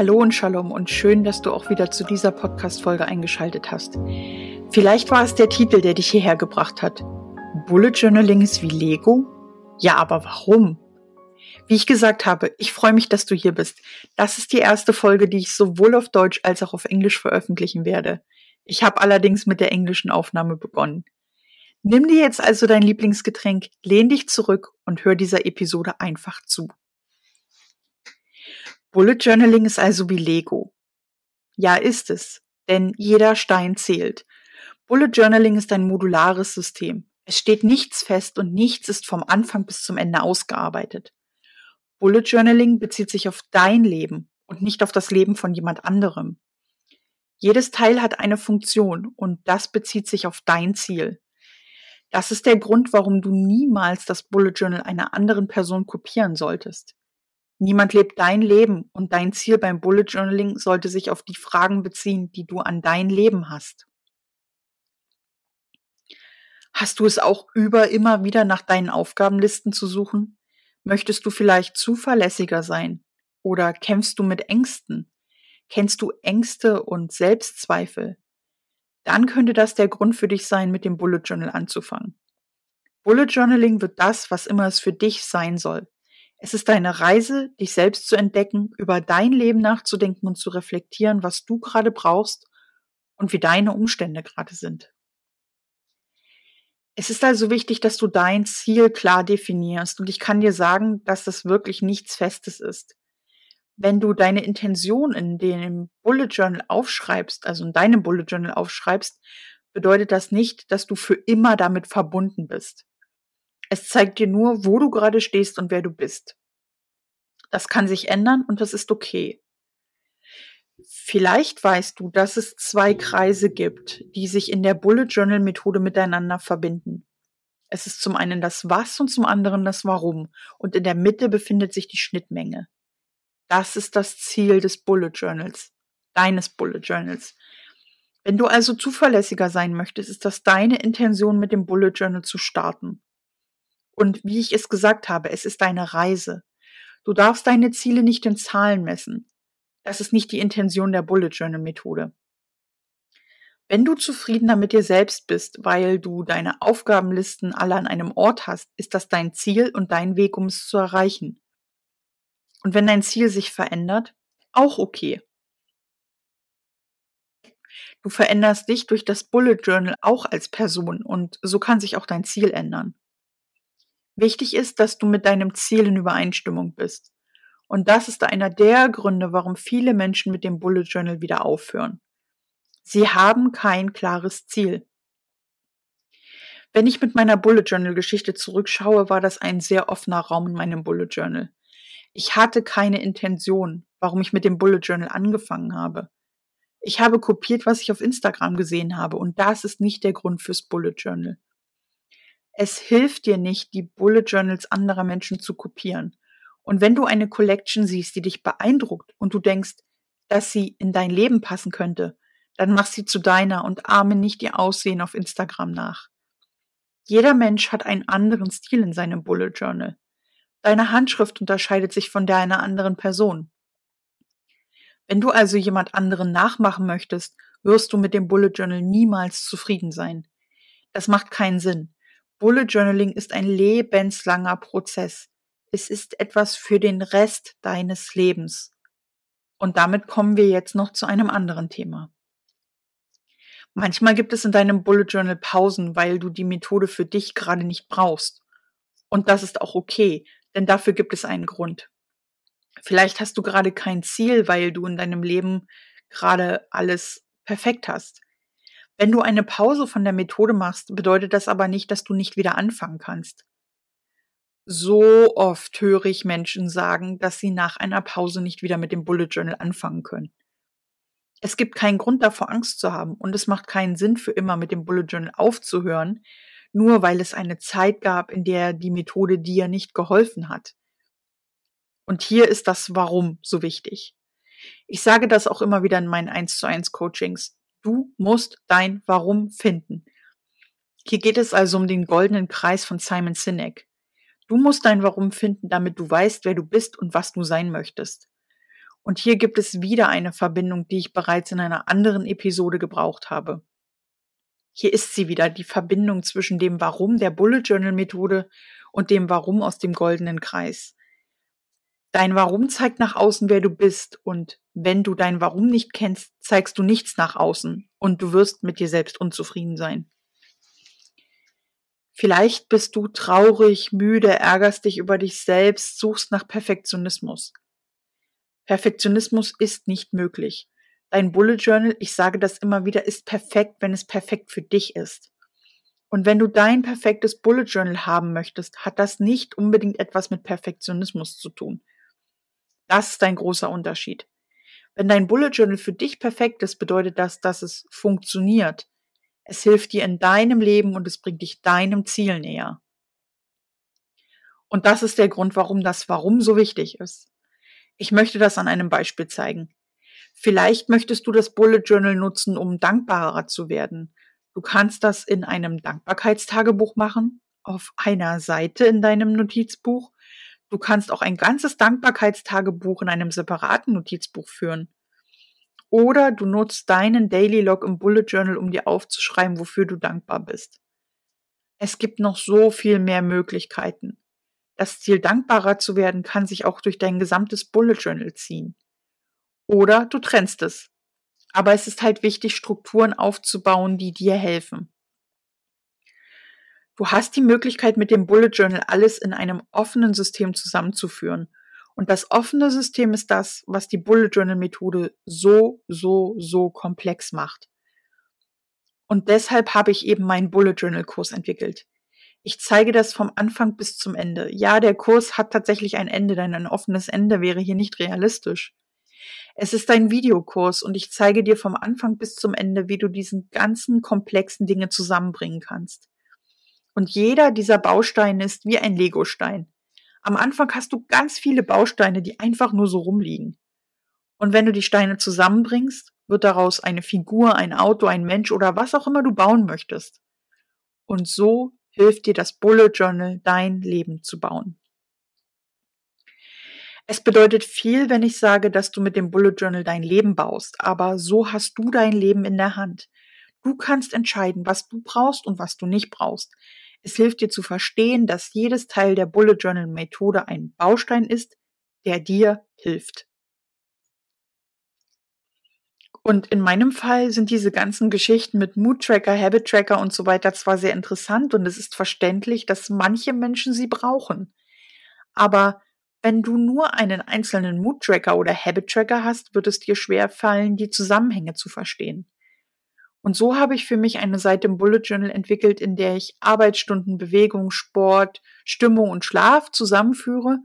Hallo und Shalom und schön, dass du auch wieder zu dieser Podcast-Folge eingeschaltet hast. Vielleicht war es der Titel, der dich hierher gebracht hat. Bullet Journaling ist wie Lego? Ja, aber warum? Wie ich gesagt habe, ich freue mich, dass du hier bist. Das ist die erste Folge, die ich sowohl auf Deutsch als auch auf Englisch veröffentlichen werde. Ich habe allerdings mit der englischen Aufnahme begonnen. Nimm dir jetzt also dein Lieblingsgetränk, lehn dich zurück und hör dieser Episode einfach zu. Bullet Journaling ist also wie Lego. Ja, ist es, denn jeder Stein zählt. Bullet Journaling ist ein modulares System. Es steht nichts fest und nichts ist vom Anfang bis zum Ende ausgearbeitet. Bullet Journaling bezieht sich auf dein Leben und nicht auf das Leben von jemand anderem. Jedes Teil hat eine Funktion und das bezieht sich auf dein Ziel. Das ist der Grund, warum du niemals das Bullet Journal einer anderen Person kopieren solltest. Niemand lebt dein Leben und dein Ziel beim Bullet Journaling sollte sich auf die Fragen beziehen, die du an dein Leben hast. Hast du es auch über immer wieder nach deinen Aufgabenlisten zu suchen? Möchtest du vielleicht zuverlässiger sein? Oder kämpfst du mit Ängsten? Kennst du Ängste und Selbstzweifel? dann könnte das der Grund für dich sein, mit dem Bullet Journal anzufangen. Bullet Journaling wird das, was immer es für dich sein soll. Es ist deine Reise, dich selbst zu entdecken, über dein Leben nachzudenken und zu reflektieren, was du gerade brauchst und wie deine Umstände gerade sind. Es ist also wichtig, dass du dein Ziel klar definierst und ich kann dir sagen, dass das wirklich nichts Festes ist wenn du deine Intention in dem Bullet Journal aufschreibst, also in deinem Bullet Journal aufschreibst, bedeutet das nicht, dass du für immer damit verbunden bist. Es zeigt dir nur, wo du gerade stehst und wer du bist. Das kann sich ändern und das ist okay. Vielleicht weißt du, dass es zwei Kreise gibt, die sich in der Bullet Journal Methode miteinander verbinden. Es ist zum einen das Was und zum anderen das Warum und in der Mitte befindet sich die Schnittmenge. Das ist das Ziel des Bullet Journals, deines Bullet Journals. Wenn du also zuverlässiger sein möchtest, ist das deine Intention, mit dem Bullet Journal zu starten. Und wie ich es gesagt habe, es ist deine Reise. Du darfst deine Ziele nicht in Zahlen messen. Das ist nicht die Intention der Bullet Journal Methode. Wenn du zufriedener mit dir selbst bist, weil du deine Aufgabenlisten alle an einem Ort hast, ist das dein Ziel und dein Weg, um es zu erreichen. Und wenn dein Ziel sich verändert, auch okay. Du veränderst dich durch das Bullet Journal auch als Person und so kann sich auch dein Ziel ändern. Wichtig ist, dass du mit deinem Ziel in Übereinstimmung bist. Und das ist einer der Gründe, warum viele Menschen mit dem Bullet Journal wieder aufhören. Sie haben kein klares Ziel. Wenn ich mit meiner Bullet Journal Geschichte zurückschaue, war das ein sehr offener Raum in meinem Bullet Journal. Ich hatte keine Intention, warum ich mit dem Bullet Journal angefangen habe. Ich habe kopiert, was ich auf Instagram gesehen habe, und das ist nicht der Grund fürs Bullet Journal. Es hilft dir nicht, die Bullet Journals anderer Menschen zu kopieren. Und wenn du eine Collection siehst, die dich beeindruckt und du denkst, dass sie in dein Leben passen könnte, dann mach sie zu deiner und ahme nicht ihr Aussehen auf Instagram nach. Jeder Mensch hat einen anderen Stil in seinem Bullet Journal. Deine Handschrift unterscheidet sich von der einer anderen Person. Wenn du also jemand anderen nachmachen möchtest, wirst du mit dem Bullet Journal niemals zufrieden sein. Das macht keinen Sinn. Bullet Journaling ist ein lebenslanger Prozess. Es ist etwas für den Rest deines Lebens. Und damit kommen wir jetzt noch zu einem anderen Thema. Manchmal gibt es in deinem Bullet Journal Pausen, weil du die Methode für dich gerade nicht brauchst. Und das ist auch okay denn dafür gibt es einen Grund. Vielleicht hast du gerade kein Ziel, weil du in deinem Leben gerade alles perfekt hast. Wenn du eine Pause von der Methode machst, bedeutet das aber nicht, dass du nicht wieder anfangen kannst. So oft höre ich Menschen sagen, dass sie nach einer Pause nicht wieder mit dem Bullet Journal anfangen können. Es gibt keinen Grund davor, Angst zu haben und es macht keinen Sinn, für immer mit dem Bullet Journal aufzuhören, nur weil es eine Zeit gab, in der die Methode dir nicht geholfen hat. Und hier ist das Warum so wichtig. Ich sage das auch immer wieder in meinen 1 zu 1 Coachings. Du musst dein Warum finden. Hier geht es also um den goldenen Kreis von Simon Sinek. Du musst dein Warum finden, damit du weißt, wer du bist und was du sein möchtest. Und hier gibt es wieder eine Verbindung, die ich bereits in einer anderen Episode gebraucht habe. Hier ist sie wieder, die Verbindung zwischen dem Warum der Bullet Journal Methode und dem Warum aus dem goldenen Kreis. Dein Warum zeigt nach außen, wer du bist. Und wenn du dein Warum nicht kennst, zeigst du nichts nach außen und du wirst mit dir selbst unzufrieden sein. Vielleicht bist du traurig, müde, ärgerst dich über dich selbst, suchst nach Perfektionismus. Perfektionismus ist nicht möglich. Dein Bullet Journal, ich sage das immer wieder, ist perfekt, wenn es perfekt für dich ist. Und wenn du dein perfektes Bullet Journal haben möchtest, hat das nicht unbedingt etwas mit Perfektionismus zu tun. Das ist ein großer Unterschied. Wenn dein Bullet Journal für dich perfekt ist, bedeutet das, dass es funktioniert. Es hilft dir in deinem Leben und es bringt dich deinem Ziel näher. Und das ist der Grund, warum das Warum so wichtig ist. Ich möchte das an einem Beispiel zeigen. Vielleicht möchtest du das Bullet Journal nutzen, um dankbarer zu werden. Du kannst das in einem Dankbarkeitstagebuch machen, auf einer Seite in deinem Notizbuch Du kannst auch ein ganzes Dankbarkeitstagebuch in einem separaten Notizbuch führen. Oder du nutzt deinen Daily Log im Bullet Journal, um dir aufzuschreiben, wofür du dankbar bist. Es gibt noch so viel mehr Möglichkeiten. Das Ziel, dankbarer zu werden, kann sich auch durch dein gesamtes Bullet Journal ziehen. Oder du trennst es. Aber es ist halt wichtig, Strukturen aufzubauen, die dir helfen. Du hast die Möglichkeit, mit dem Bullet Journal alles in einem offenen System zusammenzuführen. Und das offene System ist das, was die Bullet Journal Methode so, so, so komplex macht. Und deshalb habe ich eben meinen Bullet Journal Kurs entwickelt. Ich zeige das vom Anfang bis zum Ende. Ja, der Kurs hat tatsächlich ein Ende, denn ein offenes Ende wäre hier nicht realistisch. Es ist ein Videokurs und ich zeige dir vom Anfang bis zum Ende, wie du diesen ganzen komplexen Dinge zusammenbringen kannst. Und jeder dieser Bausteine ist wie ein Legostein. Am Anfang hast du ganz viele Bausteine, die einfach nur so rumliegen. Und wenn du die Steine zusammenbringst, wird daraus eine Figur, ein Auto, ein Mensch oder was auch immer du bauen möchtest. Und so hilft dir das Bullet Journal, dein Leben zu bauen. Es bedeutet viel, wenn ich sage, dass du mit dem Bullet Journal dein Leben baust, aber so hast du dein Leben in der Hand. Du kannst entscheiden, was du brauchst und was du nicht brauchst. Es hilft dir zu verstehen, dass jedes Teil der Bullet Journal Methode ein Baustein ist, der dir hilft. Und in meinem Fall sind diese ganzen Geschichten mit Mood Tracker, Habit Tracker und so weiter zwar sehr interessant und es ist verständlich, dass manche Menschen sie brauchen. Aber wenn du nur einen einzelnen Mood Tracker oder Habit Tracker hast, wird es dir schwer fallen, die Zusammenhänge zu verstehen. Und so habe ich für mich eine Seite im Bullet Journal entwickelt, in der ich Arbeitsstunden, Bewegung, Sport, Stimmung und Schlaf zusammenführe.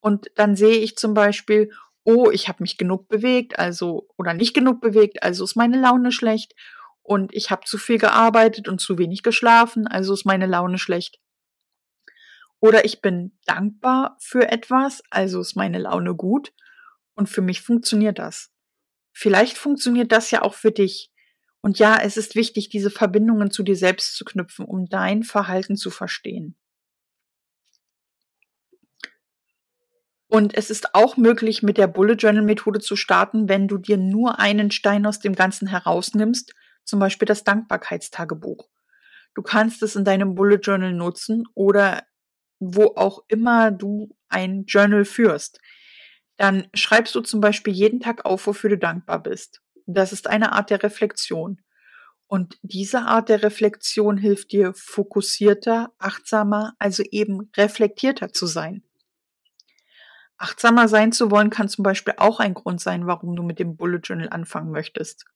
Und dann sehe ich zum Beispiel, oh, ich habe mich genug bewegt, also oder nicht genug bewegt, also ist meine Laune schlecht. Und ich habe zu viel gearbeitet und zu wenig geschlafen, also ist meine Laune schlecht. Oder ich bin dankbar für etwas, also ist meine Laune gut. Und für mich funktioniert das. Vielleicht funktioniert das ja auch für dich. Und ja, es ist wichtig, diese Verbindungen zu dir selbst zu knüpfen, um dein Verhalten zu verstehen. Und es ist auch möglich, mit der Bullet Journal Methode zu starten, wenn du dir nur einen Stein aus dem Ganzen herausnimmst, zum Beispiel das Dankbarkeitstagebuch. Du kannst es in deinem Bullet Journal nutzen oder wo auch immer du ein Journal führst. Dann schreibst du zum Beispiel jeden Tag auf, wofür du dankbar bist. Das ist eine Art der Reflexion. Und diese Art der Reflexion hilft dir, fokussierter, achtsamer, also eben reflektierter zu sein. Achtsamer sein zu wollen kann zum Beispiel auch ein Grund sein, warum du mit dem Bullet Journal anfangen möchtest.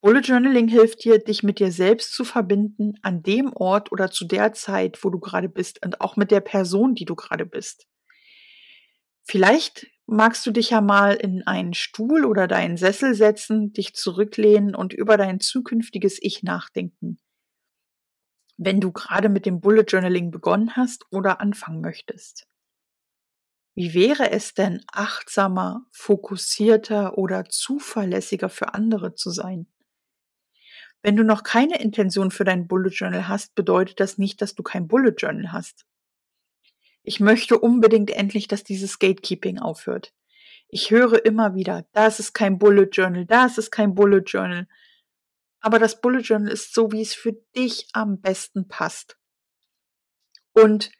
Bullet Journaling hilft dir, dich mit dir selbst zu verbinden an dem Ort oder zu der Zeit, wo du gerade bist und auch mit der Person, die du gerade bist. Vielleicht magst du dich ja mal in einen Stuhl oder deinen Sessel setzen, dich zurücklehnen und über dein zukünftiges Ich nachdenken. Wenn du gerade mit dem Bullet Journaling begonnen hast oder anfangen möchtest. Wie wäre es denn, achtsamer, fokussierter oder zuverlässiger für andere zu sein? Wenn du noch keine Intention für dein Bullet Journal hast, bedeutet das nicht, dass du kein Bullet Journal hast. Ich möchte unbedingt endlich, dass dieses Gatekeeping aufhört. Ich höre immer wieder, das ist kein Bullet Journal, das ist kein Bullet Journal. Aber das Bullet Journal ist so, wie es für dich am besten passt. Und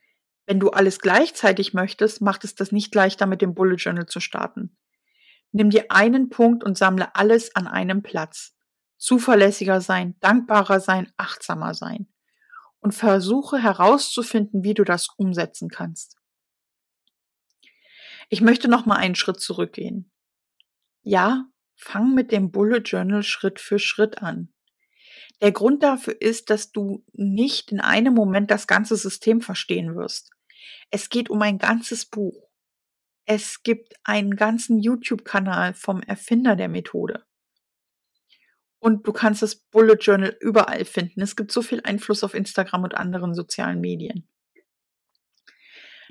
wenn du alles gleichzeitig möchtest, macht es das nicht leichter, mit dem Bullet Journal zu starten. Nimm dir einen Punkt und sammle alles an einem Platz. Zuverlässiger sein, dankbarer sein, achtsamer sein. Und versuche herauszufinden, wie du das umsetzen kannst. Ich möchte noch mal einen Schritt zurückgehen. Ja, fang mit dem Bullet Journal Schritt für Schritt an. Der Grund dafür ist, dass du nicht in einem Moment das ganze System verstehen wirst. Es geht um ein ganzes Buch. Es gibt einen ganzen YouTube-Kanal vom Erfinder der Methode. Und du kannst das Bullet Journal überall finden. Es gibt so viel Einfluss auf Instagram und anderen sozialen Medien.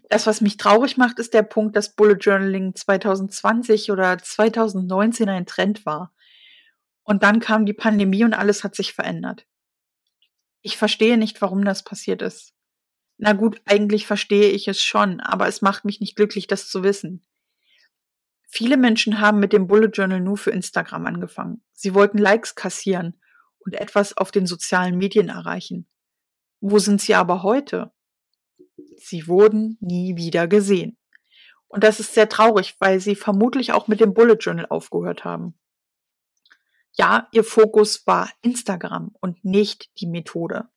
Das, was mich traurig macht, ist der Punkt, dass Bullet Journaling 2020 oder 2019 ein Trend war. Und dann kam die Pandemie und alles hat sich verändert. Ich verstehe nicht, warum das passiert ist. Na gut, eigentlich verstehe ich es schon, aber es macht mich nicht glücklich, das zu wissen. Viele Menschen haben mit dem Bullet Journal nur für Instagram angefangen. Sie wollten Likes kassieren und etwas auf den sozialen Medien erreichen. Wo sind sie aber heute? Sie wurden nie wieder gesehen. Und das ist sehr traurig, weil sie vermutlich auch mit dem Bullet Journal aufgehört haben. Ja, ihr Fokus war Instagram und nicht die Methode.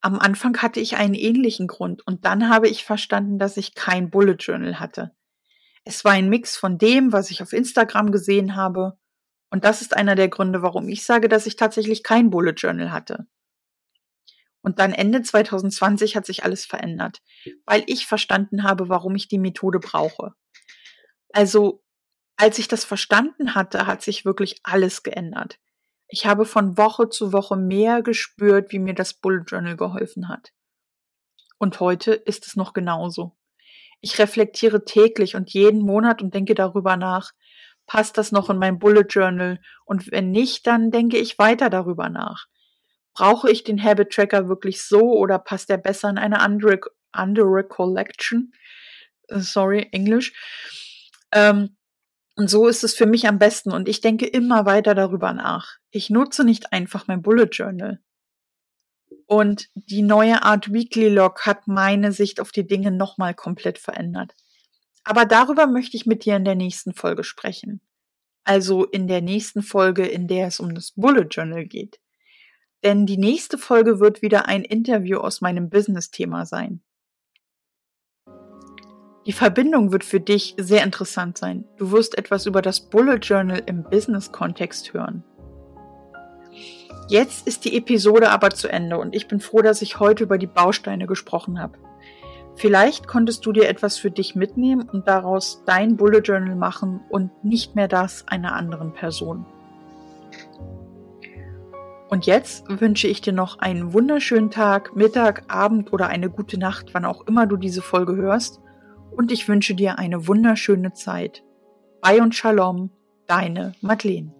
Am Anfang hatte ich einen ähnlichen Grund und dann habe ich verstanden, dass ich kein Bullet Journal hatte. Es war ein Mix von dem, was ich auf Instagram gesehen habe, und das ist einer der Gründe, warum ich sage, dass ich tatsächlich kein Bullet Journal hatte. Und dann Ende 2020 hat sich alles verändert, weil ich verstanden habe, warum ich die Methode brauche. Also, als ich das verstanden hatte, hat sich wirklich alles geändert. Ich habe von Woche zu Woche mehr gespürt, wie mir das Bullet Journal geholfen hat. Und heute ist es noch genauso. Ich reflektiere täglich und jeden Monat und denke darüber nach, passt das noch in mein Bullet Journal? Und wenn nicht, dann denke ich weiter darüber nach. Brauche ich den Habit Tracker wirklich so oder passt er besser in eine andere, andere Collection? Äh, sorry, Englisch. Ähm, und so ist es für mich am besten und ich denke immer weiter darüber nach. Ich nutze nicht einfach mein Bullet Journal. Und die neue Art Weekly Log hat meine Sicht auf die Dinge nochmal komplett verändert. Aber darüber möchte ich mit dir in der nächsten Folge sprechen. Also in der nächsten Folge, in der es um das Bullet Journal geht. Denn die nächste Folge wird wieder ein Interview aus meinem Business-Thema sein. Die Verbindung wird für dich sehr interessant sein. Du wirst etwas über das Bullet Journal im Business-Kontext hören. Jetzt ist die Episode aber zu Ende und ich bin froh, dass ich heute über die Bausteine gesprochen habe. Vielleicht konntest du dir etwas für dich mitnehmen und daraus dein Bullet Journal machen und nicht mehr das einer anderen Person. Und jetzt wünsche ich dir noch einen wunderschönen Tag, Mittag, Abend oder eine gute Nacht, wann auch immer du diese Folge hörst. Und ich wünsche dir eine wunderschöne Zeit. Bye und Shalom, deine Madeleine.